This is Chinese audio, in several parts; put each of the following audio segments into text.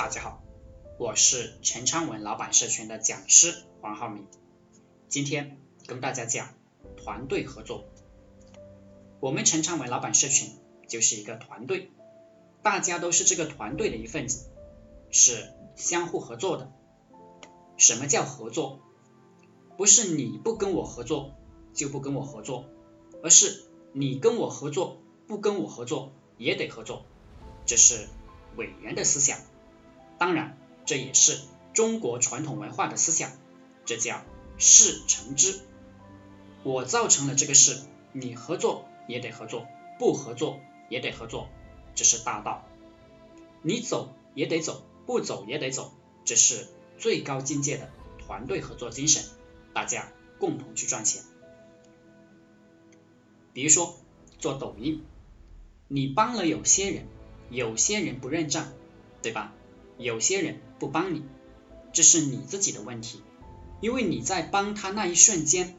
大家好，我是陈昌文老板社群的讲师黄浩明，今天跟大家讲团队合作。我们陈昌文老板社群就是一个团队，大家都是这个团队的一份子，是相互合作的。什么叫合作？不是你不跟我合作就不跟我合作，而是你跟我合作不跟我合作也得合作，这是伟人的思想。当然，这也是中国传统文化的思想，这叫事成之。我造成了这个事，你合作也得合作，不合作也得合作，这是大道。你走也得走，不走也得走，这是最高境界的团队合作精神。大家共同去赚钱。比如说做抖音，你帮了有些人，有些人不认账，对吧？有些人不帮你，这是你自己的问题，因为你在帮他那一瞬间，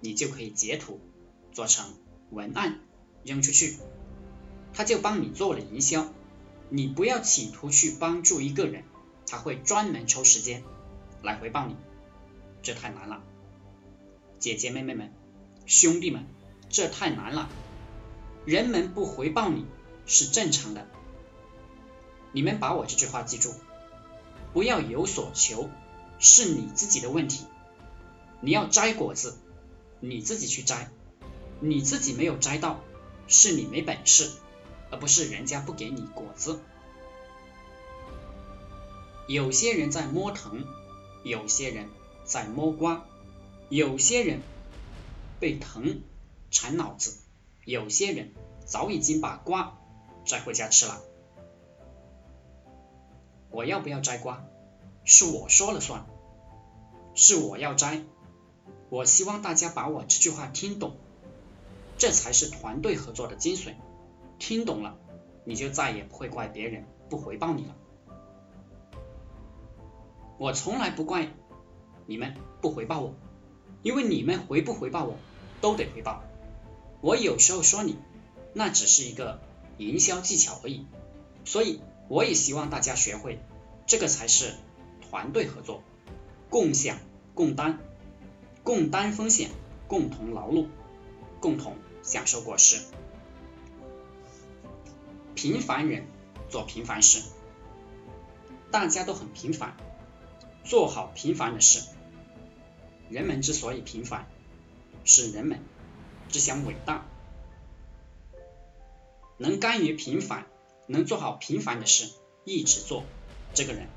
你就可以截图做成文案扔出去，他就帮你做了营销。你不要企图去帮助一个人，他会专门抽时间来回报你，这太难了。姐姐妹妹们、兄弟们，这太难了。人们不回报你是正常的。你们把我这句话记住，不要有所求，是你自己的问题。你要摘果子，你自己去摘，你自己没有摘到，是你没本事，而不是人家不给你果子。有些人在摸藤，有些人在摸瓜，有些人被藤缠脑子，有些人早已经把瓜摘回家吃了。我要不要摘瓜，是我说了算，是我要摘。我希望大家把我这句话听懂，这才是团队合作的精髓。听懂了，你就再也不会怪别人不回报你了。我从来不怪你们不回报我，因为你们回不回报我都得回报。我有时候说你，那只是一个营销技巧而已，所以。我也希望大家学会，这个才是团队合作，共享、共担、共担风险，共同劳碌，共同享受果实。平凡人做平凡事，大家都很平凡，做好平凡的事。人们之所以平凡，是人们只想伟大，能甘于平凡。能做好平凡的事，一直做，这个人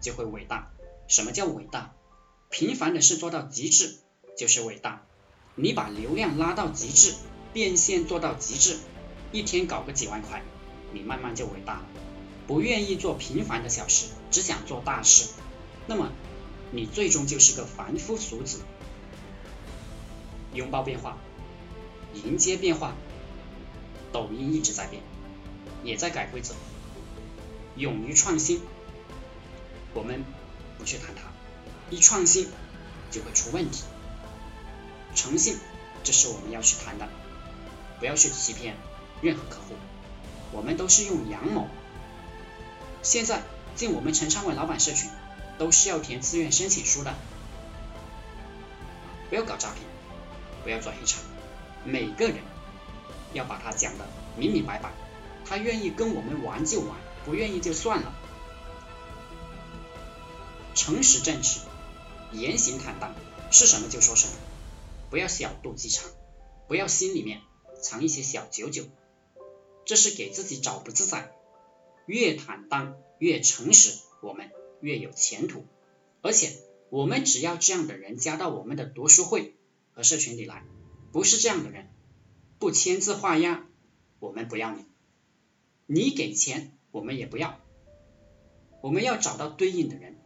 就会伟大。什么叫伟大？平凡的事做到极致就是伟大。你把流量拉到极致，变现做到极致，一天搞个几万块，你慢慢就伟大了。不愿意做平凡的小事，只想做大事，那么你最终就是个凡夫俗子。拥抱变化，迎接变化，抖音一直在变。也在改规则，勇于创新。我们不去谈它，一创新就会出问题。诚信，这是我们要去谈的，不要去欺骗任何客户。我们都是用阳谋。现在进我们陈昌文老板社群，都是要填自愿申请书的，不要搞诈骗，不要做黑产。每个人要把它讲的明明白白。他愿意跟我们玩就玩，不愿意就算了。诚实正直，言行坦荡，是什么就说什么，不要小肚鸡肠，不要心里面藏一些小九九，这是给自己找不自在。越坦荡，越诚实，我们越有前途。而且，我们只要这样的人加到我们的读书会和社群里来，不是这样的人，不签字画押，我们不要你。你给钱，我们也不要。我们要找到对应的人，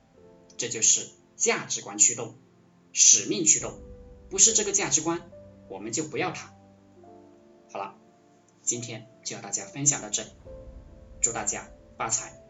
这就是价值观驱动、使命驱动。不是这个价值观，我们就不要它。好了，今天就和大家分享到这里，祝大家发财。